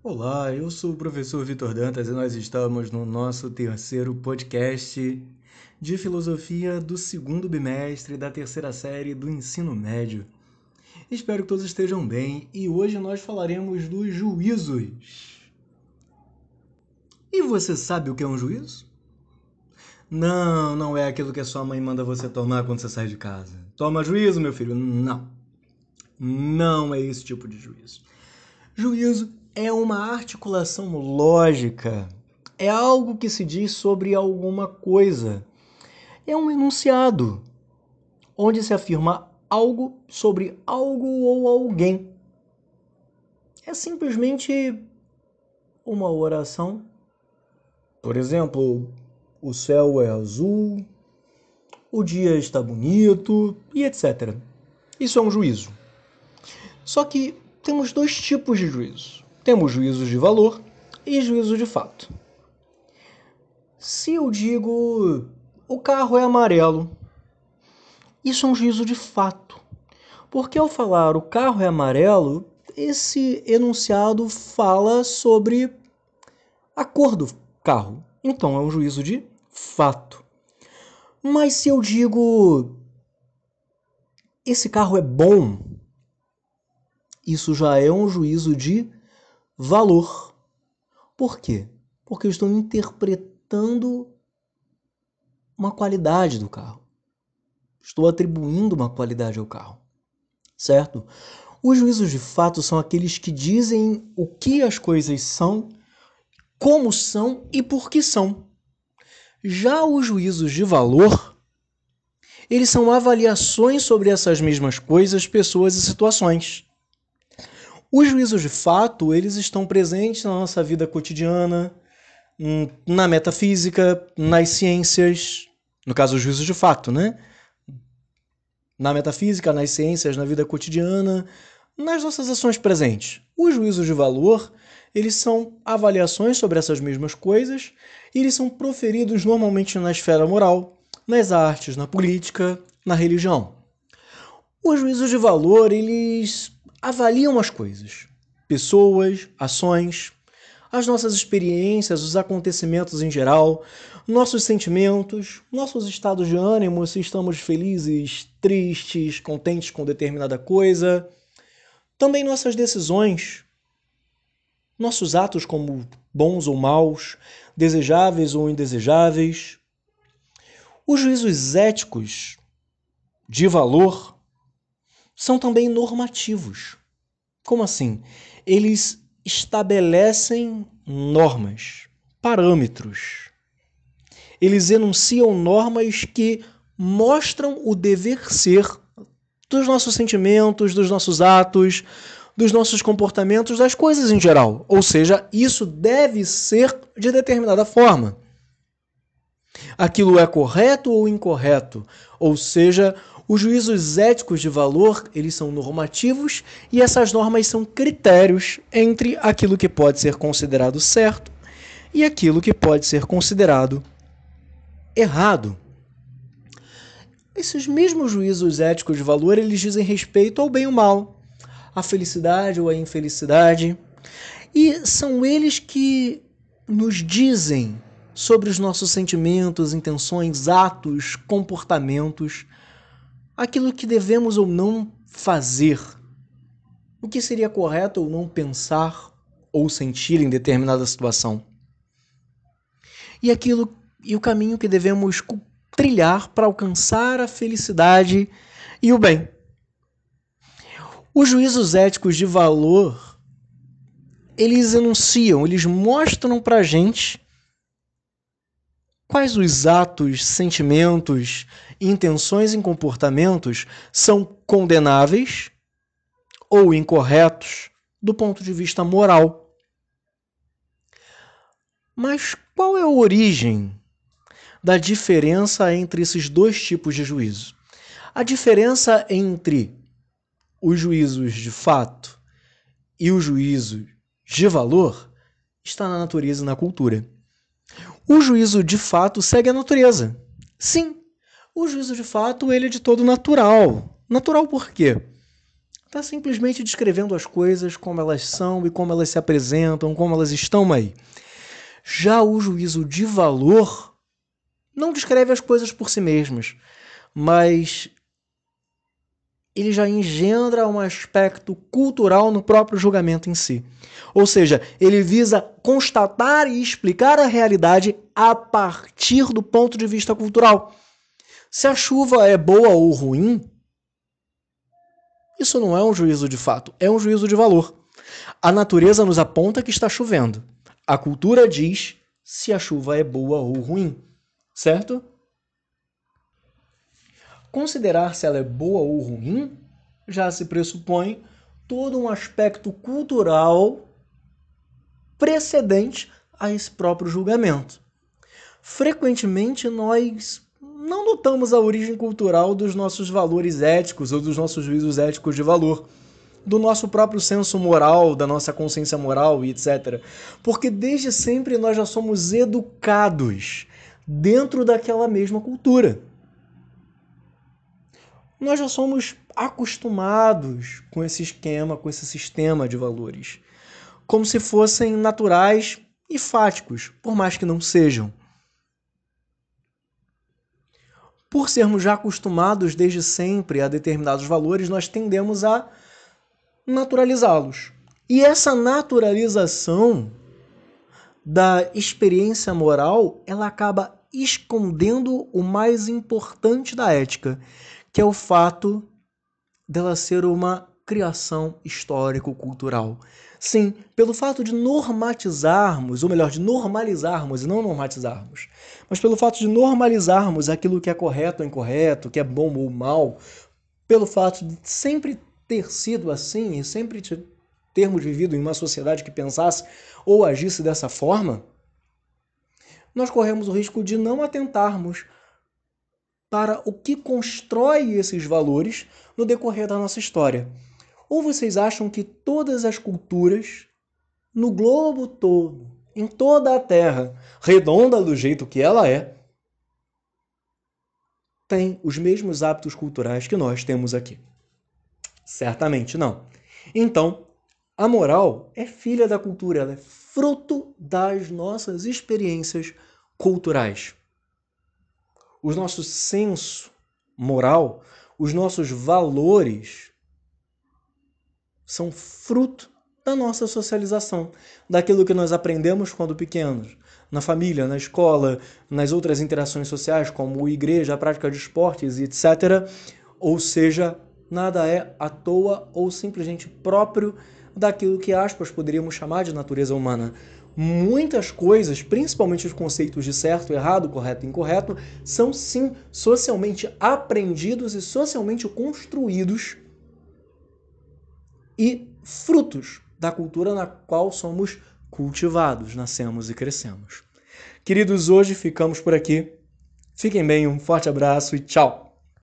Olá, eu sou o professor Vitor Dantas e nós estamos no nosso terceiro podcast de filosofia do segundo bimestre da terceira série do ensino médio. Espero que todos estejam bem e hoje nós falaremos dos juízos. E você sabe o que é um juízo? Não, não é aquilo que a sua mãe manda você tomar quando você sai de casa. Toma juízo, meu filho. Não. Não é esse tipo de juízo. Juízo é uma articulação lógica, é algo que se diz sobre alguma coisa. É um enunciado onde se afirma algo sobre algo ou alguém. É simplesmente uma oração. Por exemplo, o céu é azul, o dia está bonito e etc. Isso é um juízo. Só que temos dois tipos de juízo. Temos juízos de valor e juízo de fato. Se eu digo o carro é amarelo, isso é um juízo de fato. Porque ao falar o carro é amarelo, esse enunciado fala sobre a cor do carro. Então é um juízo de fato. Mas se eu digo esse carro é bom, isso já é um juízo de valor. Por quê? Porque eu estou interpretando uma qualidade do carro. Estou atribuindo uma qualidade ao carro. Certo? Os juízos de fato são aqueles que dizem o que as coisas são, como são e por que são. Já os juízos de valor, eles são avaliações sobre essas mesmas coisas, pessoas e situações. Os juízos de fato, eles estão presentes na nossa vida cotidiana, hum, na metafísica, nas ciências, no caso os juízos de fato, né? Na metafísica, nas ciências, na vida cotidiana, nas nossas ações presentes. Os juízos de valor, eles são avaliações sobre essas mesmas coisas e eles são proferidos normalmente na esfera moral, nas artes, na política, na religião. Os juízos de valor, eles avaliam as coisas, pessoas, ações, as nossas experiências, os acontecimentos em geral, nossos sentimentos, nossos estados de ânimo, se estamos felizes, tristes, contentes com determinada coisa, também nossas decisões, nossos atos como bons ou maus, desejáveis ou indesejáveis. Os juízos éticos de valor são também normativos. Como assim? Eles estabelecem normas, parâmetros. Eles enunciam normas que mostram o dever ser dos nossos sentimentos, dos nossos atos, dos nossos comportamentos, das coisas em geral. Ou seja, isso deve ser de determinada forma. Aquilo é correto ou incorreto? Ou seja, os juízos éticos de valor, eles são normativos e essas normas são critérios entre aquilo que pode ser considerado certo e aquilo que pode ser considerado errado. Esses mesmos juízos éticos de valor, eles dizem respeito ao bem ou mal, à felicidade ou à infelicidade, e são eles que nos dizem sobre os nossos sentimentos, intenções, atos, comportamentos aquilo que devemos ou não fazer, o que seria correto ou não pensar ou sentir em determinada situação, e aquilo e o caminho que devemos trilhar para alcançar a felicidade e o bem. Os juízos éticos de valor, eles enunciam, eles mostram para a gente quais os atos, sentimentos, intenções e comportamentos são condenáveis ou incorretos do ponto de vista moral. Mas qual é a origem da diferença entre esses dois tipos de juízo? A diferença entre os juízos de fato e os juízos de valor está na natureza e na cultura. O juízo de fato segue a natureza. Sim, o juízo de fato ele é de todo natural. Natural por quê? Está simplesmente descrevendo as coisas como elas são e como elas se apresentam, como elas estão aí. Já o juízo de valor não descreve as coisas por si mesmas, mas ele já engendra um aspecto cultural no próprio julgamento em si. Ou seja, ele visa constatar e explicar a realidade a partir do ponto de vista cultural. Se a chuva é boa ou ruim, isso não é um juízo de fato, é um juízo de valor. A natureza nos aponta que está chovendo. A cultura diz se a chuva é boa ou ruim, certo? Considerar se ela é boa ou ruim já se pressupõe todo um aspecto cultural precedente a esse próprio julgamento. Frequentemente nós não notamos a origem cultural dos nossos valores éticos ou dos nossos juízos éticos de valor, do nosso próprio senso moral, da nossa consciência moral e etc. Porque desde sempre nós já somos educados dentro daquela mesma cultura nós já somos acostumados com esse esquema, com esse sistema de valores, como se fossem naturais e fáticos, por mais que não sejam. Por sermos já acostumados desde sempre a determinados valores, nós tendemos a naturalizá-los. E essa naturalização da experiência moral, ela acaba escondendo o mais importante da ética, que é o fato dela ser uma criação histórico-cultural. Sim, pelo fato de normatizarmos, ou melhor, de normalizarmos e não normatizarmos, mas pelo fato de normalizarmos aquilo que é correto ou incorreto, que é bom ou mal, pelo fato de sempre ter sido assim e sempre termos vivido em uma sociedade que pensasse ou agisse dessa forma, nós corremos o risco de não atentarmos para o que constrói esses valores no decorrer da nossa história. Ou vocês acham que todas as culturas, no globo todo, em toda a Terra, redonda do jeito que ela é, têm os mesmos hábitos culturais que nós temos aqui? Certamente não. Então, a moral é filha da cultura, ela é fruto das nossas experiências culturais o nosso senso moral, os nossos valores são fruto da nossa socialização, daquilo que nós aprendemos quando pequenos, na família, na escola, nas outras interações sociais, como igreja, a prática de esportes, etc. Ou seja, nada é à toa ou simplesmente próprio daquilo que aspas poderíamos chamar de natureza humana muitas coisas, principalmente os conceitos de certo, errado, correto e incorreto, são sim socialmente aprendidos e socialmente construídos e frutos da cultura na qual somos cultivados, nascemos e crescemos. Queridos, hoje ficamos por aqui. Fiquem bem, um forte abraço e tchau!